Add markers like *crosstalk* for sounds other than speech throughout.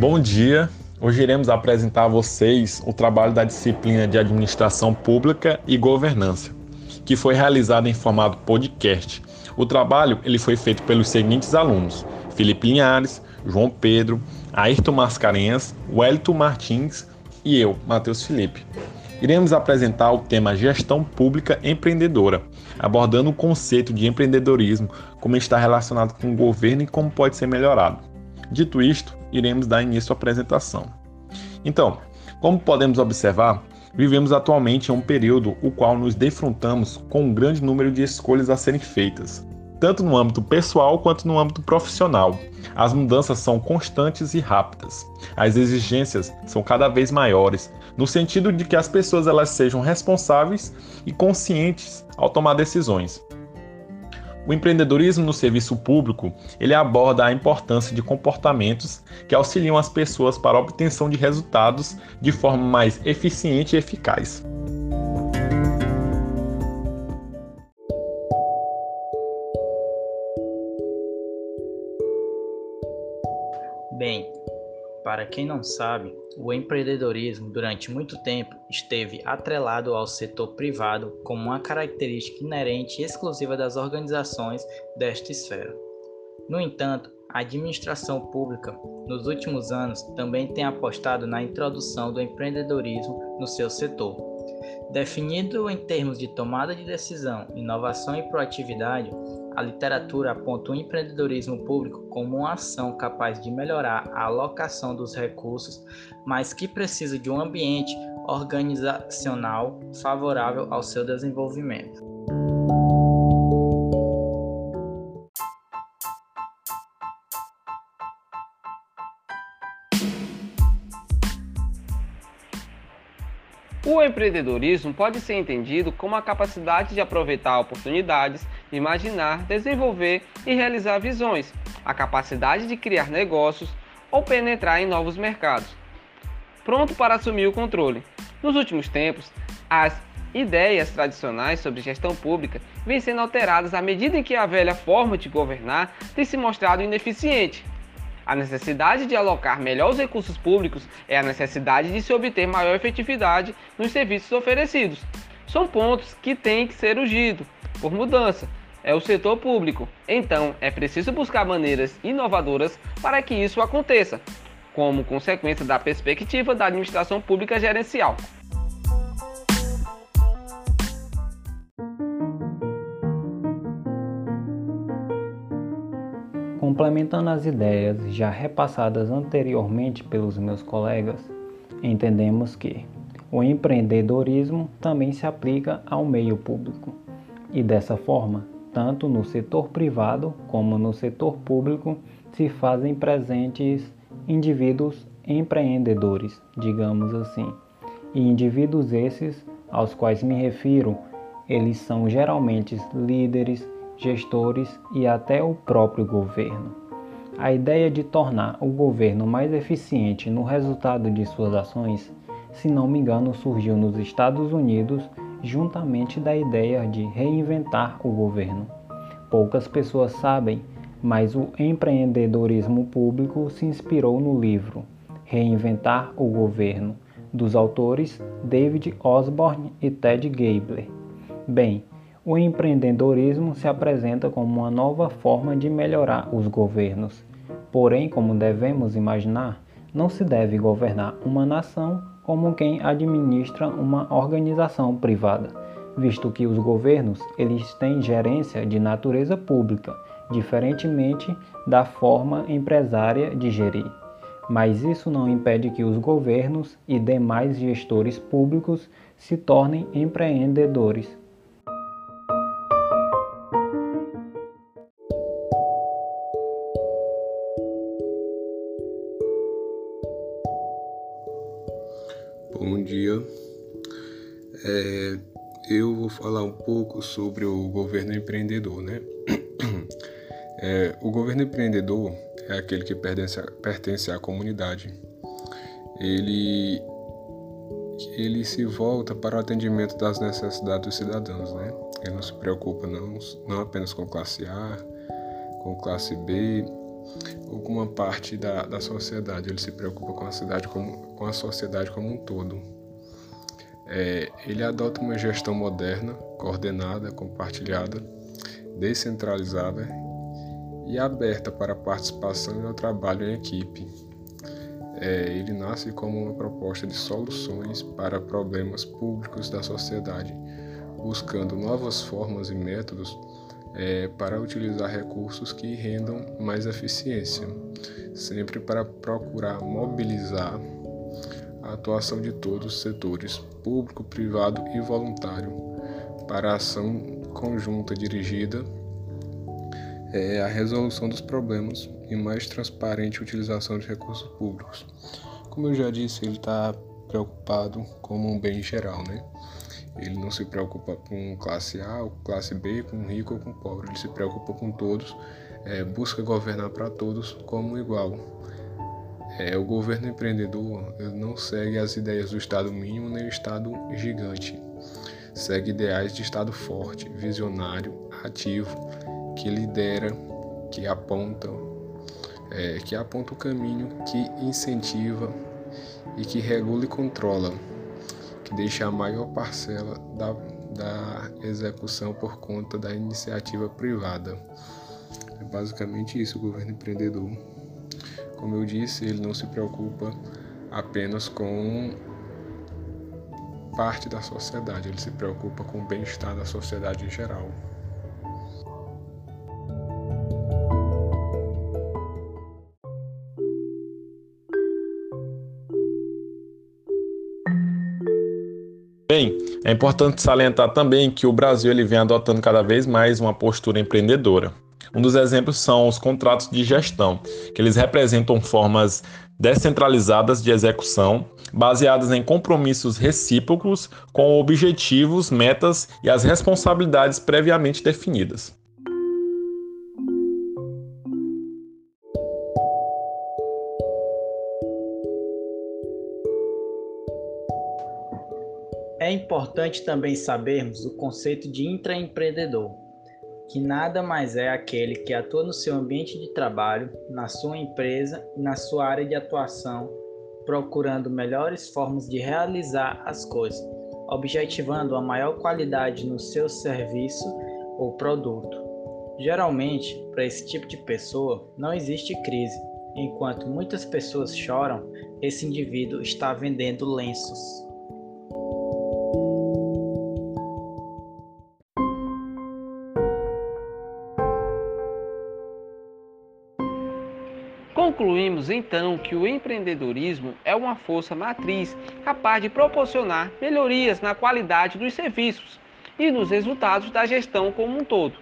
Bom dia. Hoje iremos apresentar a vocês o trabalho da disciplina de Administração Pública e Governança, que foi realizado em formato podcast. O trabalho ele foi feito pelos seguintes alunos: Felipe Linhares, João Pedro, Ayrton Mascarenhas, Wellington Martins e eu, Matheus Felipe. Iremos apresentar o tema Gestão Pública Empreendedora, abordando o conceito de empreendedorismo, como está relacionado com o governo e como pode ser melhorado. Dito isto, iremos dar início à apresentação. Então, como podemos observar, vivemos atualmente em um período o qual nos defrontamos com um grande número de escolhas a serem feitas, tanto no âmbito pessoal quanto no âmbito profissional. As mudanças são constantes e rápidas. As exigências são cada vez maiores, no sentido de que as pessoas elas sejam responsáveis e conscientes ao tomar decisões. O empreendedorismo no serviço público, ele aborda a importância de comportamentos que auxiliam as pessoas para a obtenção de resultados de forma mais eficiente e eficaz. Para quem não sabe, o empreendedorismo durante muito tempo esteve atrelado ao setor privado como uma característica inerente e exclusiva das organizações desta esfera. No entanto, a administração pública, nos últimos anos, também tem apostado na introdução do empreendedorismo no seu setor. Definido em termos de tomada de decisão, inovação e proatividade, a literatura aponta o empreendedorismo público como uma ação capaz de melhorar a alocação dos recursos, mas que precisa de um ambiente organizacional favorável ao seu desenvolvimento. Empreendedorismo pode ser entendido como a capacidade de aproveitar oportunidades, imaginar, desenvolver e realizar visões, a capacidade de criar negócios ou penetrar em novos mercados. Pronto para assumir o controle. Nos últimos tempos, as ideias tradicionais sobre gestão pública vêm sendo alteradas à medida em que a velha forma de governar tem se mostrado ineficiente a necessidade de alocar melhor os recursos públicos é a necessidade de se obter maior efetividade nos serviços oferecidos. São pontos que têm que ser urgidos por mudança. É o setor público. Então, é preciso buscar maneiras inovadoras para que isso aconteça, como consequência da perspectiva da administração pública gerencial. Complementando as ideias já repassadas anteriormente pelos meus colegas, entendemos que o empreendedorismo também se aplica ao meio público e dessa forma, tanto no setor privado como no setor público se fazem presentes indivíduos empreendedores, digamos assim. E indivíduos esses aos quais me refiro, eles são geralmente líderes, gestores e até o próprio governo. A ideia de tornar o governo mais eficiente no resultado de suas ações, se não me engano, surgiu nos Estados Unidos juntamente da ideia de reinventar o governo. Poucas pessoas sabem, mas o empreendedorismo público se inspirou no livro Reinventar o Governo, dos autores David Osborne e Ted Gabler. Bem, o empreendedorismo se apresenta como uma nova forma de melhorar os governos. Porém, como devemos imaginar, não se deve governar uma nação como quem administra uma organização privada, visto que os governos eles têm gerência de natureza pública, diferentemente da forma empresária de gerir. Mas isso não impede que os governos e demais gestores públicos se tornem empreendedores Bom dia. É, eu vou falar um pouco sobre o governo empreendedor, né? *clears throat* É, o governo empreendedor é aquele que pertence, pertence à comunidade. Ele, ele se volta para o atendimento das necessidades dos cidadãos, né? Ele não se preocupa não, não apenas com classe A, com classe B ou com uma parte da, da sociedade, ele se preocupa com a, cidade como, com a sociedade como um todo. É, ele adota uma gestão moderna, coordenada, compartilhada, descentralizada e aberta para a participação e ao trabalho em equipe. É, ele nasce como uma proposta de soluções para problemas públicos da sociedade, buscando novas formas e métodos é, para utilizar recursos que rendam mais eficiência, sempre para procurar mobilizar a atuação de todos os setores, público, privado e voluntário, para a ação conjunta dirigida é, à resolução dos problemas e mais transparente utilização de recursos públicos. Como eu já disse, ele está preocupado como um bem geral, né? Ele não se preocupa com classe A ou classe B, com rico ou com pobre. Ele se preocupa com todos, é, busca governar para todos como igual. É, o governo empreendedor não segue as ideias do Estado mínimo nem o Estado gigante. Segue ideais de Estado forte, visionário, ativo, que lidera, que aponta, é, que aponta o caminho, que incentiva e que regula e controla que deixa a maior parcela da, da execução por conta da iniciativa privada. É basicamente isso o governo empreendedor. Como eu disse, ele não se preocupa apenas com parte da sociedade, ele se preocupa com o bem-estar da sociedade em geral. Bem, é importante salientar também que o Brasil ele vem adotando cada vez mais uma postura empreendedora. Um dos exemplos são os contratos de gestão, que eles representam formas descentralizadas de execução, baseadas em compromissos recíprocos com objetivos, metas e as responsabilidades previamente definidas. Importante também sabermos o conceito de intraempreendedor, que nada mais é aquele que atua no seu ambiente de trabalho, na sua empresa e na sua área de atuação, procurando melhores formas de realizar as coisas, objetivando a maior qualidade no seu serviço ou produto. Geralmente, para esse tipo de pessoa, não existe crise. Enquanto muitas pessoas choram, esse indivíduo está vendendo lenços. Concluímos então que o empreendedorismo é uma força matriz capaz de proporcionar melhorias na qualidade dos serviços e nos resultados da gestão como um todo.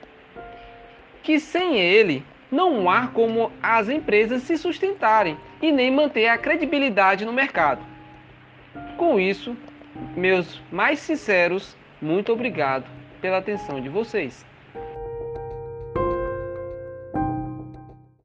Que sem ele não há como as empresas se sustentarem e nem manter a credibilidade no mercado. Com isso, meus mais sinceros muito obrigado pela atenção de vocês.